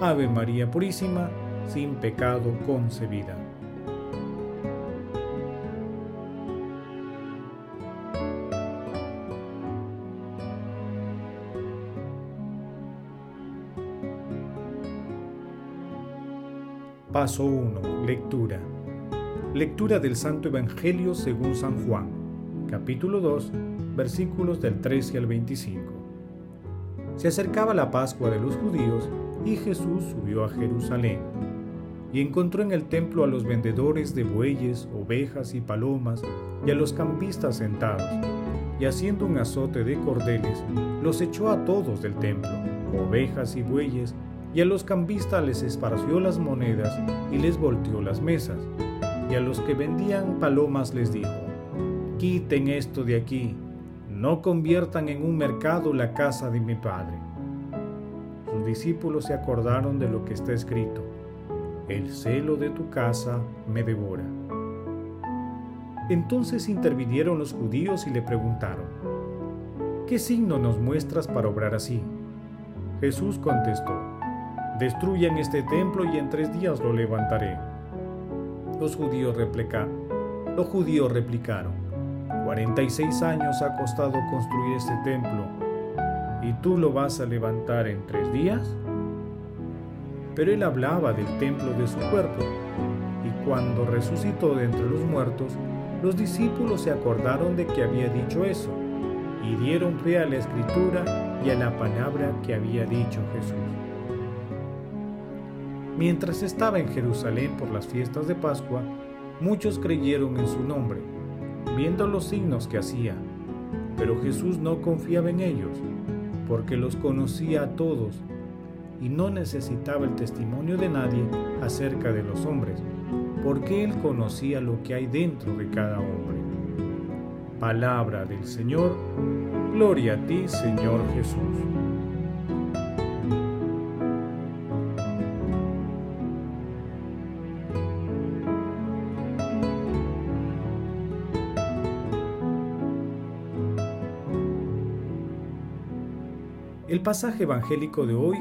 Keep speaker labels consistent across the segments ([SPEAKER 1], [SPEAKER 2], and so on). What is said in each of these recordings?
[SPEAKER 1] Ave María Purísima, sin pecado concebida. Paso 1. Lectura. Lectura del Santo Evangelio según San Juan, capítulo 2, versículos del 13 al 25. Se acercaba la Pascua de los judíos y Jesús subió a Jerusalén y encontró en el templo a los vendedores de bueyes, ovejas y palomas y a los campistas sentados, y haciendo un azote de cordeles, los echó a todos del templo, ovejas y bueyes, y a los cambistas les esparció las monedas y les volteó las mesas. Y a los que vendían palomas les dijo, quiten esto de aquí, no conviertan en un mercado la casa de mi padre. Sus discípulos se acordaron de lo que está escrito, el celo de tu casa me devora. Entonces intervinieron los judíos y le preguntaron, ¿qué signo nos muestras para obrar así? Jesús contestó, Destruyan este templo y en tres días lo levantaré. Los judíos, los judíos replicaron, 46 años ha costado construir este templo, ¿y tú lo vas a levantar en tres días? Pero él hablaba del templo de su cuerpo, y cuando resucitó de entre los muertos, los discípulos se acordaron de que había dicho eso, y dieron fe a la escritura y a la palabra que había dicho Jesús. Mientras estaba en Jerusalén por las fiestas de Pascua, muchos creyeron en su nombre, viendo los signos que hacía. Pero Jesús no confiaba en ellos, porque los conocía a todos y no necesitaba el testimonio de nadie acerca de los hombres, porque él conocía lo que hay dentro de cada hombre. Palabra del Señor, gloria a ti Señor Jesús. El pasaje evangélico de hoy,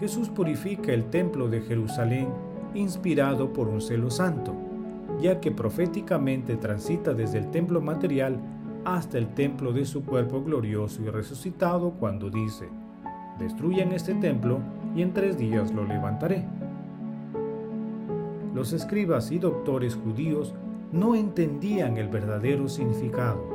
[SPEAKER 1] Jesús purifica el templo de Jerusalén inspirado por un celo santo, ya que proféticamente transita desde el templo material hasta el templo de su cuerpo glorioso y resucitado cuando dice, destruyan este templo y en tres días lo levantaré. Los escribas y doctores judíos no entendían el verdadero significado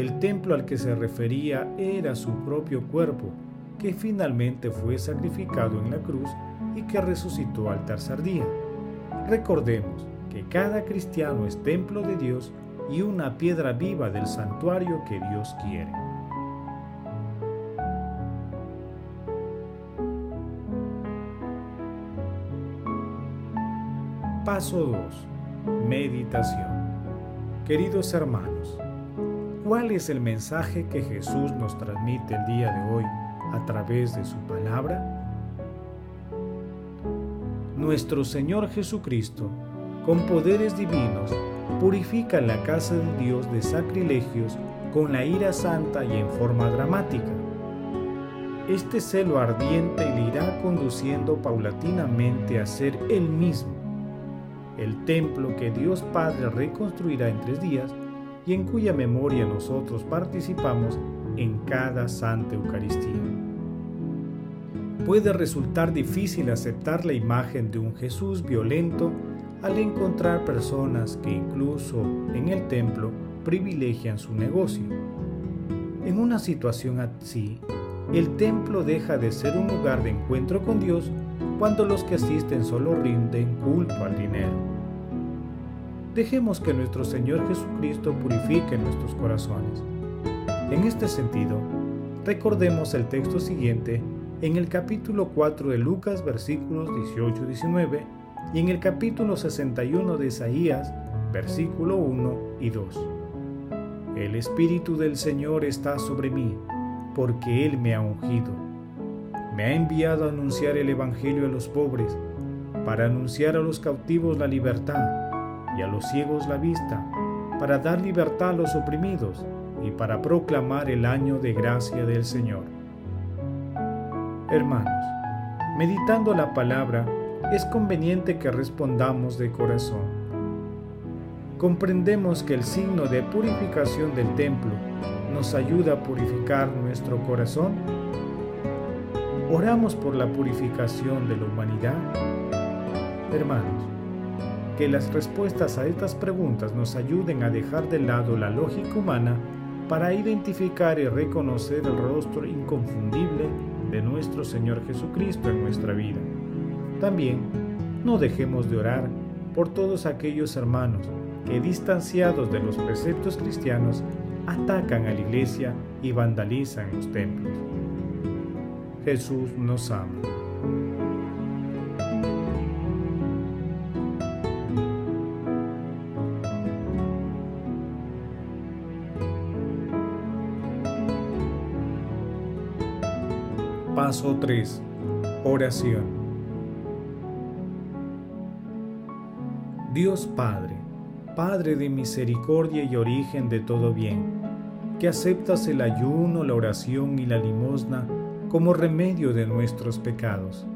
[SPEAKER 1] el templo al que se refería era su propio cuerpo, que finalmente fue sacrificado en la cruz y que resucitó al tercer día. Recordemos que cada cristiano es templo de Dios y una piedra viva del santuario que Dios quiere. Paso 2. Meditación. Queridos hermanos, ¿Cuál es el mensaje que Jesús nos transmite el día de hoy a través de su palabra? Nuestro Señor Jesucristo, con poderes divinos, purifica la casa de Dios de sacrilegios con la ira santa y en forma dramática. Este celo ardiente le irá conduciendo paulatinamente a ser Él mismo, el templo que Dios Padre reconstruirá en tres días y en cuya memoria nosotros participamos en cada Santa Eucaristía. Puede resultar difícil aceptar la imagen de un Jesús violento al encontrar personas que incluso en el templo privilegian su negocio. En una situación así, el templo deja de ser un lugar de encuentro con Dios cuando los que asisten solo rinden culto al dinero. Dejemos que nuestro Señor Jesucristo purifique nuestros corazones. En este sentido, recordemos el texto siguiente en el capítulo 4 de Lucas versículos 18-19 y en el capítulo 61 de Isaías versículo 1 y 2. El Espíritu del Señor está sobre mí, porque Él me ha ungido. Me ha enviado a anunciar el Evangelio a los pobres, para anunciar a los cautivos la libertad y a los ciegos la vista, para dar libertad a los oprimidos y para proclamar el año de gracia del Señor. Hermanos, meditando la palabra, es conveniente que respondamos de corazón. Comprendemos que el signo de purificación del templo nos ayuda a purificar nuestro corazón. Oramos por la purificación de la humanidad. Hermanos, que las respuestas a estas preguntas nos ayuden a dejar de lado la lógica humana para identificar y reconocer el rostro inconfundible de nuestro Señor Jesucristo en nuestra vida. También no dejemos de orar por todos aquellos hermanos que distanciados de los preceptos cristianos atacan a la iglesia y vandalizan los templos. Jesús nos ama. Paso 3. Oración. Dios Padre, Padre de misericordia y origen de todo bien, que aceptas el ayuno, la oración y la limosna como remedio de nuestros pecados.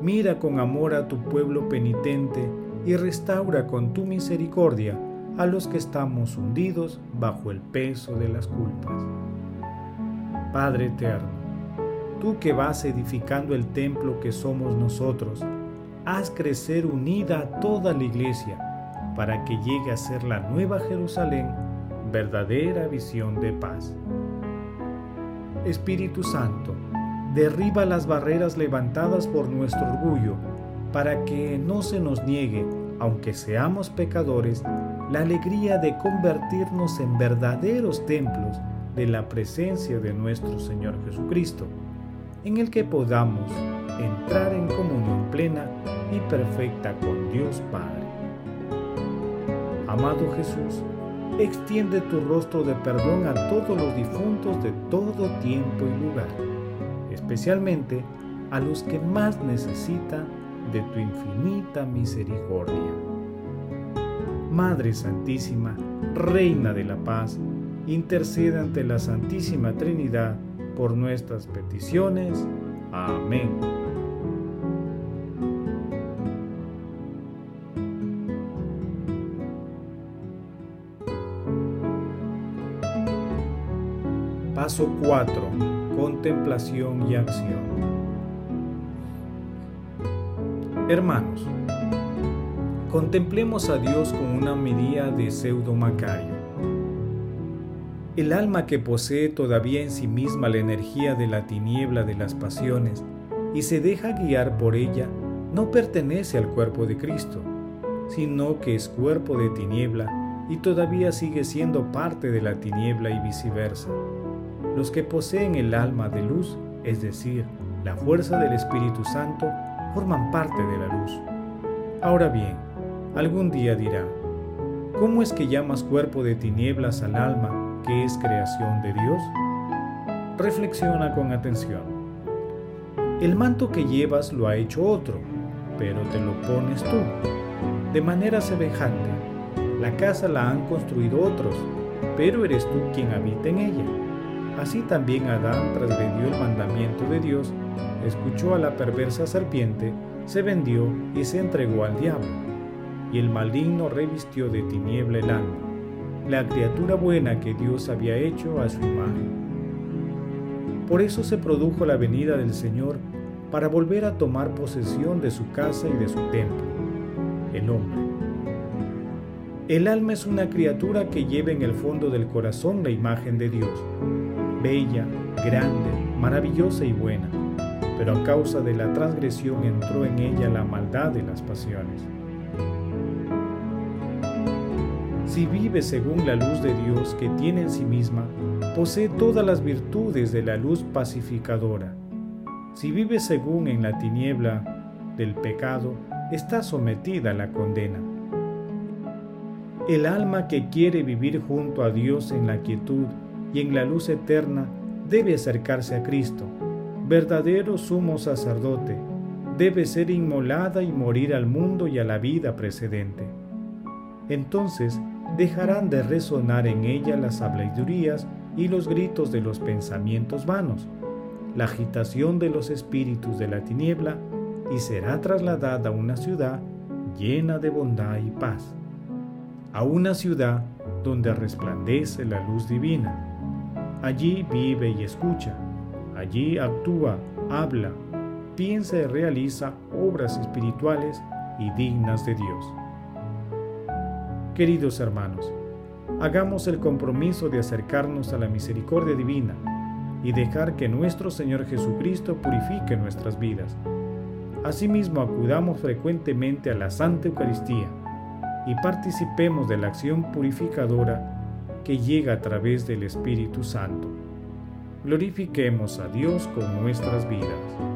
[SPEAKER 1] Mira con amor a tu pueblo penitente y restaura con tu misericordia a los que estamos hundidos bajo el peso de las culpas. Padre eterno, tú que vas edificando el templo que somos nosotros, haz crecer unida toda la iglesia para que llegue a ser la nueva Jerusalén, verdadera visión de paz. Espíritu Santo, derriba las barreras levantadas por nuestro orgullo, para que no se nos niegue, aunque seamos pecadores, la alegría de convertirnos en verdaderos templos de la presencia de nuestro Señor Jesucristo en el que podamos entrar en comunión plena y perfecta con Dios Padre. Amado Jesús, extiende tu rostro de perdón a todos los difuntos de todo tiempo y lugar, especialmente a los que más necesitan de tu infinita misericordia. Madre Santísima, Reina de la Paz, intercede ante la Santísima Trinidad por nuestras peticiones. Amén. Paso 4. Contemplación y acción. Hermanos, contemplemos a Dios con una medida de pseudo Macario el alma que posee todavía en sí misma la energía de la tiniebla de las pasiones y se deja guiar por ella, no pertenece al cuerpo de Cristo, sino que es cuerpo de tiniebla y todavía sigue siendo parte de la tiniebla y viceversa. Los que poseen el alma de luz, es decir, la fuerza del Espíritu Santo, forman parte de la luz. Ahora bien, algún día dirá, ¿cómo es que llamas cuerpo de tinieblas al alma que es creación de Dios? Reflexiona con atención. El manto que llevas lo ha hecho otro, pero te lo pones tú. De manera semejante, la casa la han construido otros, pero eres tú quien habita en ella. Así también Adán transgredió el mandamiento de Dios, escuchó a la perversa serpiente, se vendió y se entregó al diablo. Y el maligno revistió de tiniebla el alma la criatura buena que Dios había hecho a su imagen. Por eso se produjo la venida del Señor para volver a tomar posesión de su casa y de su templo, el hombre. El alma es una criatura que lleva en el fondo del corazón la imagen de Dios, bella, grande, maravillosa y buena, pero a causa de la transgresión entró en ella la maldad de las pasiones. Si vive según la luz de Dios que tiene en sí misma, posee todas las virtudes de la luz pacificadora. Si vive según en la tiniebla del pecado, está sometida a la condena. El alma que quiere vivir junto a Dios en la quietud y en la luz eterna debe acercarse a Cristo, verdadero sumo sacerdote, debe ser inmolada y morir al mundo y a la vida precedente. Entonces dejarán de resonar en ella las habladurías y los gritos de los pensamientos vanos, la agitación de los espíritus de la tiniebla y será trasladada a una ciudad llena de bondad y paz, a una ciudad donde resplandece la luz divina. Allí vive y escucha, allí actúa, habla, piensa y realiza obras espirituales y dignas de Dios. Queridos hermanos, hagamos el compromiso de acercarnos a la misericordia divina y dejar que nuestro Señor Jesucristo purifique nuestras vidas. Asimismo, acudamos frecuentemente a la Santa Eucaristía y participemos de la acción purificadora que llega a través del Espíritu Santo. Glorifiquemos a Dios con nuestras vidas.